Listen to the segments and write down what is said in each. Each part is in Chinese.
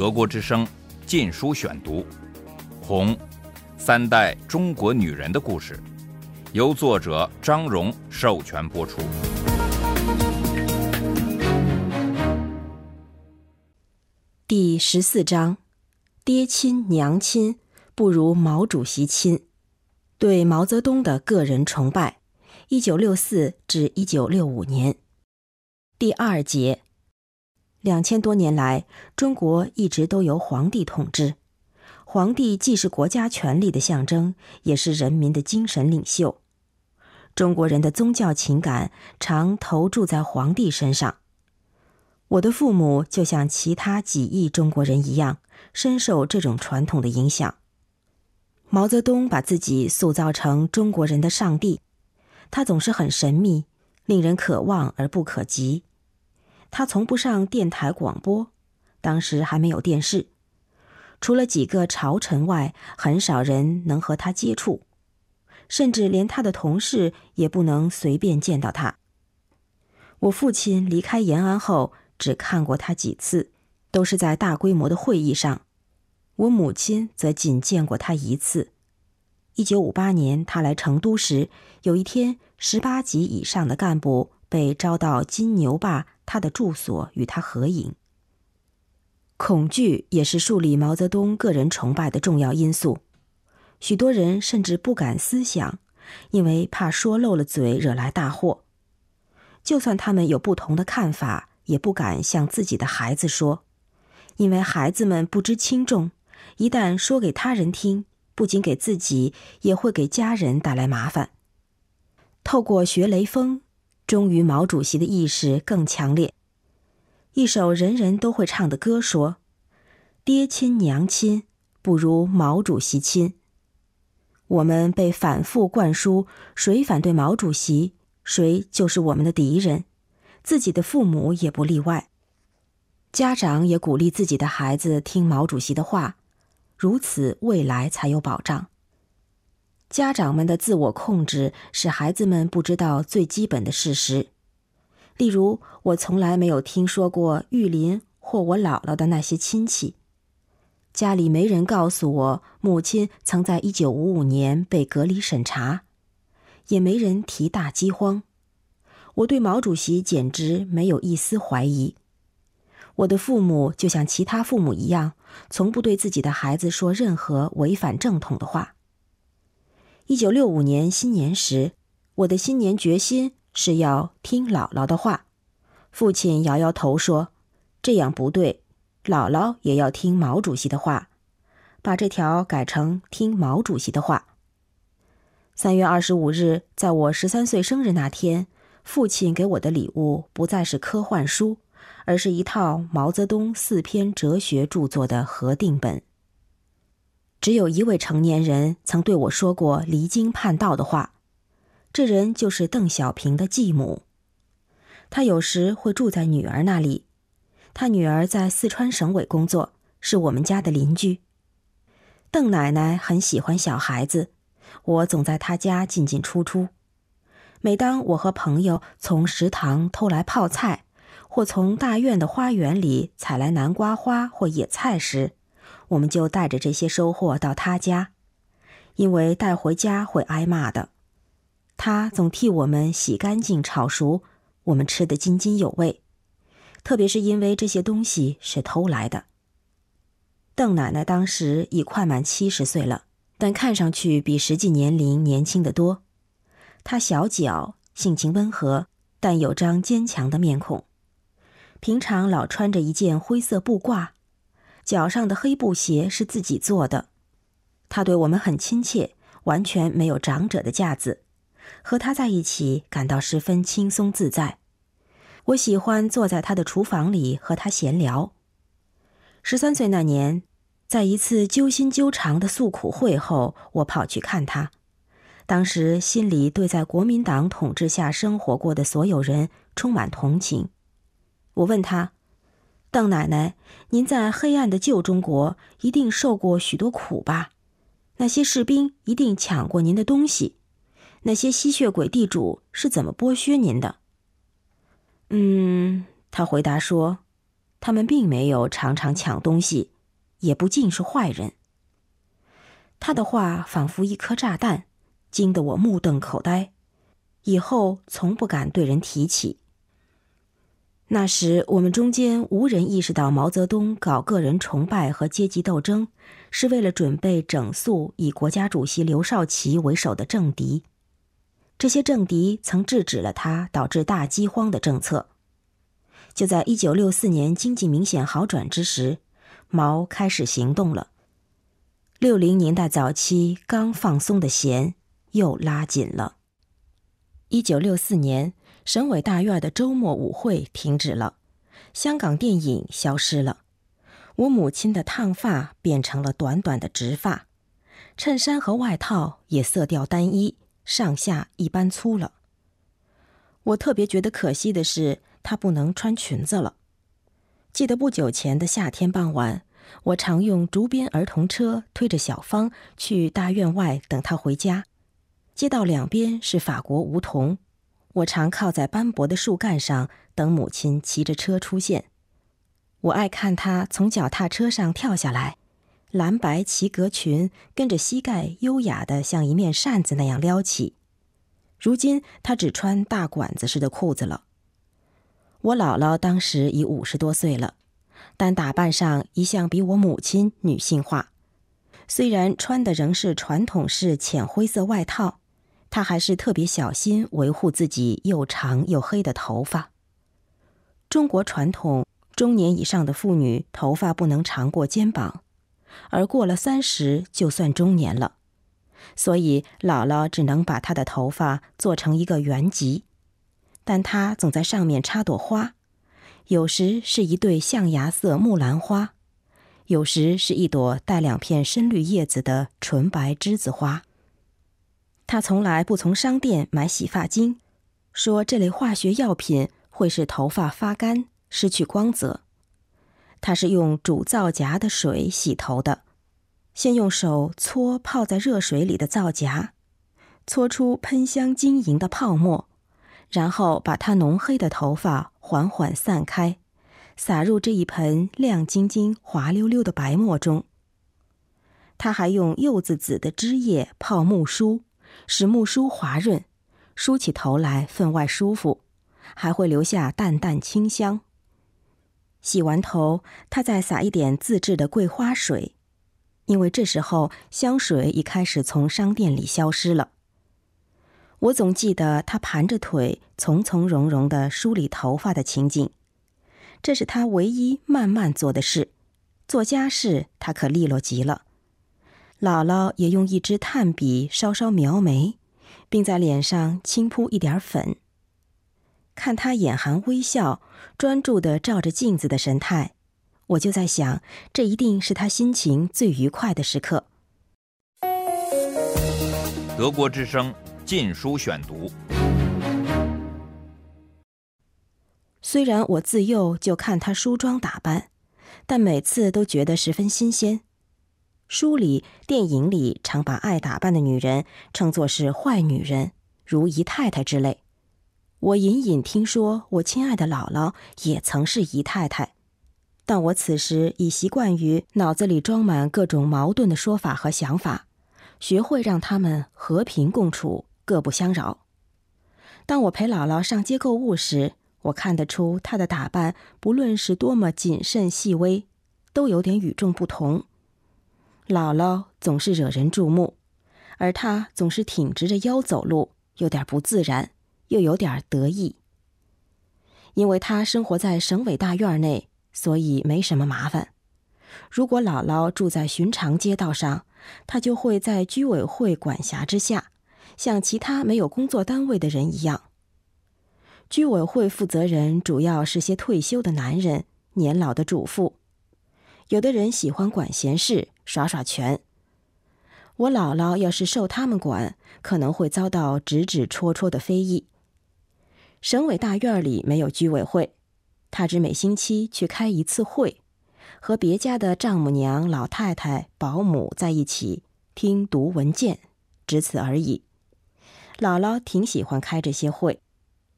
德国之声《禁书选读》，《红》，三代中国女人的故事，由作者张荣授权播出。第十四章：爹亲娘亲不如毛主席亲。对毛泽东的个人崇拜。一九六四至一九六五年。第二节。两千多年来，中国一直都由皇帝统治。皇帝既是国家权力的象征，也是人民的精神领袖。中国人的宗教情感常投注在皇帝身上。我的父母就像其他几亿中国人一样，深受这种传统的影响。毛泽东把自己塑造成中国人的上帝，他总是很神秘，令人可望而不可及。他从不上电台广播，当时还没有电视，除了几个朝臣外，很少人能和他接触，甚至连他的同事也不能随便见到他。我父亲离开延安后。只看过他几次，都是在大规模的会议上。我母亲则仅见过他一次。一九五八年，他来成都时，有一天，十八级以上的干部被招到金牛坝他的住所与他合影。恐惧也是树立毛泽东个人崇拜的重要因素。许多人甚至不敢思想，因为怕说漏了嘴惹来大祸。就算他们有不同的看法。也不敢向自己的孩子说，因为孩子们不知轻重，一旦说给他人听，不仅给自己，也会给家人带来麻烦。透过学雷锋，忠于毛主席的意识更强烈。一首人人都会唱的歌说：“爹亲娘亲不如毛主席亲。”我们被反复灌输，谁反对毛主席，谁就是我们的敌人。自己的父母也不例外，家长也鼓励自己的孩子听毛主席的话，如此未来才有保障。家长们的自我控制使孩子们不知道最基本的事实，例如，我从来没有听说过玉林或我姥姥的那些亲戚，家里没人告诉我母亲曾在一九五五年被隔离审查，也没人提大饥荒。我对毛主席简直没有一丝怀疑。我的父母就像其他父母一样，从不对自己的孩子说任何违反正统的话。一九六五年新年时，我的新年决心是要听姥姥的话。父亲摇摇头说：“这样不对，姥姥也要听毛主席的话。”把这条改成听毛主席的话。三月二十五日，在我十三岁生日那天。父亲给我的礼物不再是科幻书，而是一套毛泽东四篇哲学著作的核定本。只有一位成年人曾对我说过离经叛道的话，这人就是邓小平的继母。他有时会住在女儿那里，他女儿在四川省委工作，是我们家的邻居。邓奶奶很喜欢小孩子，我总在她家进进出出。每当我和朋友从食堂偷来泡菜，或从大院的花园里采来南瓜花或野菜时，我们就带着这些收获到他家，因为带回家会挨骂的。他总替我们洗干净、炒熟，我们吃得津津有味。特别是因为这些东西是偷来的。邓奶奶当时已快满七十岁了，但看上去比实际年龄年轻得多。她小脚，性情温和，但有张坚强的面孔。平常老穿着一件灰色布褂，脚上的黑布鞋是自己做的。他对我们很亲切，完全没有长者的架子。和他在一起，感到十分轻松自在。我喜欢坐在他的厨房里和他闲聊。十三岁那年，在一次揪心揪肠的诉苦会后，我跑去看他。当时心里对在国民党统治下生活过的所有人充满同情。我问他：“邓奶奶，您在黑暗的旧中国一定受过许多苦吧？那些士兵一定抢过您的东西，那些吸血鬼地主是怎么剥削您的？”嗯，他回答说：“他们并没有常常抢东西，也不尽是坏人。他的话仿佛一颗炸弹，惊得我目瞪口呆，以后从不敢对人提起。那时我们中间无人意识到毛泽东搞个人崇拜和阶级斗争，是为了准备整肃以国家主席刘少奇为首的政敌。这些政敌曾制止了他导致大饥荒的政策。就在一九六四年经济明显好转之时，毛开始行动了。六零年代早期刚放松的弦又拉紧了。一九六四年，省委大院的周末舞会停止了，香港电影消失了，我母亲的烫发变成了短短的直发，衬衫和外套也色调单一，上下一般粗了。我特别觉得可惜的是，她不能穿裙子了。记得不久前的夏天傍晚。我常用竹编儿童车推着小芳去大院外等她回家，街道两边是法国梧桐，我常靠在斑驳的树干上等母亲骑着车出现。我爱看她从脚踏车上跳下来，蓝白齐格裙跟着膝盖优雅的像一面扇子那样撩起。如今她只穿大管子似的裤子了。我姥姥当时已五十多岁了。但打扮上一向比我母亲女性化，虽然穿的仍是传统式浅灰色外套，她还是特别小心维护自己又长又黑的头发。中国传统，中年以上的妇女头发不能长过肩膀，而过了三十就算中年了，所以姥姥只能把她的头发做成一个圆髻，但她总在上面插朵花。有时是一对象牙色木兰花，有时是一朵带两片深绿叶子的纯白栀子花。他从来不从商店买洗发精，说这类化学药品会使头发发干、失去光泽。他是用煮皂荚的水洗头的，先用手搓泡在热水里的皂荚，搓出喷香晶莹的泡沫。然后把他浓黑的头发缓缓散开，撒入这一盆亮晶晶、滑溜溜的白沫中。他还用柚子籽的汁液泡木梳，使木梳滑润，梳起头来分外舒服，还会留下淡淡清香。洗完头，他再撒一点自制的桂花水，因为这时候香水已开始从商店里消失了。我总记得他盘着腿，从从容容的梳理头发的情景，这是他唯一慢慢做的事。做家事，他可利落极了。姥姥也用一支炭笔稍稍描眉，并在脸上轻铺一点粉。看她眼含微笑，专注的照着镜子的神态，我就在想，这一定是她心情最愉快的时刻。德国之声。禁书选读。虽然我自幼就看她梳妆打扮，但每次都觉得十分新鲜。书里、电影里常把爱打扮的女人称作是坏女人，如姨太太之类。我隐隐听说，我亲爱的姥姥也曾是姨太太，但我此时已习惯于脑子里装满各种矛盾的说法和想法，学会让他们和平共处。各不相扰。当我陪姥姥上街购物时，我看得出她的打扮，不论是多么谨慎细微，都有点与众不同。姥姥总是惹人注目，而她总是挺直着腰走路，有点不自然，又有点得意。因为她生活在省委大院内，所以没什么麻烦。如果姥姥住在寻常街道上，她就会在居委会管辖之下。像其他没有工作单位的人一样，居委会负责人主要是些退休的男人、年老的主妇，有的人喜欢管闲事、耍耍拳。我姥姥要是受他们管，可能会遭到指指戳戳的非议。省委大院里没有居委会，他只每星期去开一次会，和别家的丈母娘、老太太、保姆在一起听读文件，只此而已。姥姥挺喜欢开这些会，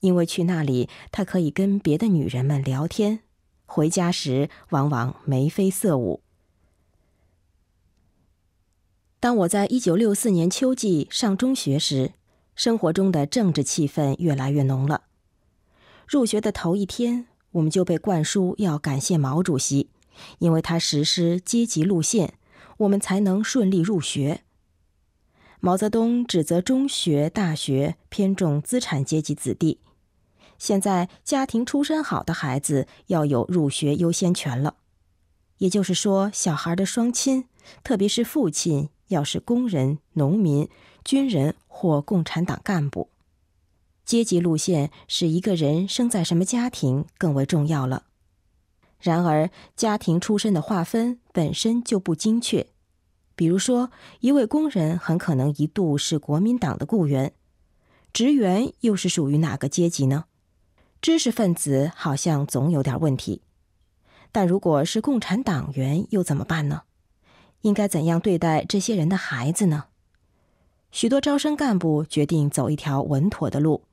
因为去那里，她可以跟别的女人们聊天，回家时往往眉飞色舞。当我在一九六四年秋季上中学时，生活中的政治气氛越来越浓了。入学的头一天，我们就被灌输要感谢毛主席，因为他实施阶级路线，我们才能顺利入学。毛泽东指责中学、大学偏重资产阶级子弟，现在家庭出身好的孩子要有入学优先权了。也就是说，小孩的双亲，特别是父亲。要是工人、农民、军人或共产党干部，阶级路线使一个人生在什么家庭更为重要了。然而，家庭出身的划分本身就不精确。比如说，一位工人很可能一度是国民党的雇员，职员又是属于哪个阶级呢？知识分子好像总有点问题，但如果是共产党员又怎么办呢？应该怎样对待这些人的孩子呢？许多招生干部决定走一条稳妥的路，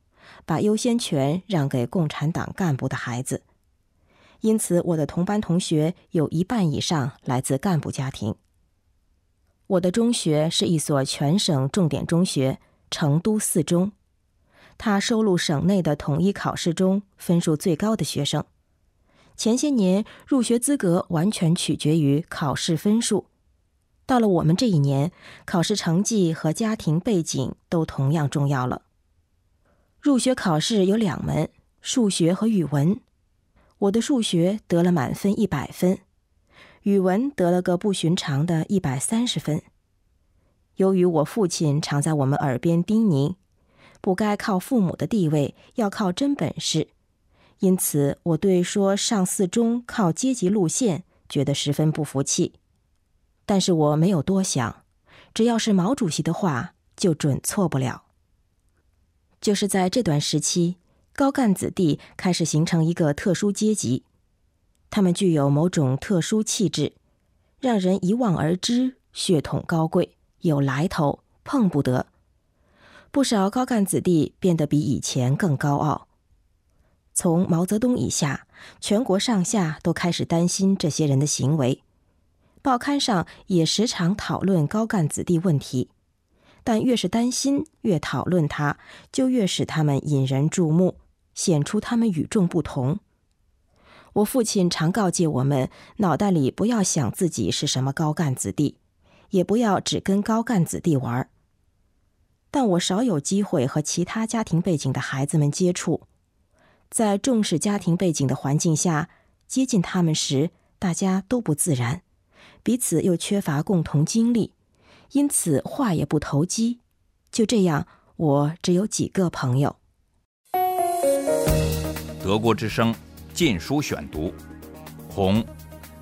把优先权让给共产党干部的孩子。因此，我的同班同学有一半以上来自干部家庭。我的中学是一所全省重点中学——成都四中，它收录省内的统一考试中分数最高的学生。前些年，入学资格完全取决于考试分数。到了我们这一年，考试成绩和家庭背景都同样重要了。入学考试有两门，数学和语文。我的数学得了满分一百分，语文得了个不寻常的一百三十分。由于我父亲常在我们耳边叮咛，不该靠父母的地位，要靠真本事，因此我对说上四中靠阶级路线觉得十分不服气。但是我没有多想，只要是毛主席的话，就准错不了。就是在这段时期，高干子弟开始形成一个特殊阶级，他们具有某种特殊气质，让人一望而知，血统高贵，有来头，碰不得。不少高干子弟变得比以前更高傲。从毛泽东以下，全国上下都开始担心这些人的行为。报刊上也时常讨论高干子弟问题，但越是担心，越讨论他，就越使他们引人注目，显出他们与众不同。我父亲常告诫我们，脑袋里不要想自己是什么高干子弟，也不要只跟高干子弟玩。但我少有机会和其他家庭背景的孩子们接触，在重视家庭背景的环境下接近他们时，大家都不自然。彼此又缺乏共同经历，因此话也不投机。就这样，我只有几个朋友。德国之声《禁书选读》，《红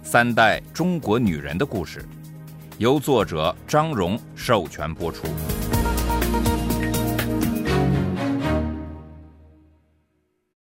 三代中国女人的故事》，由作者张荣授权播出。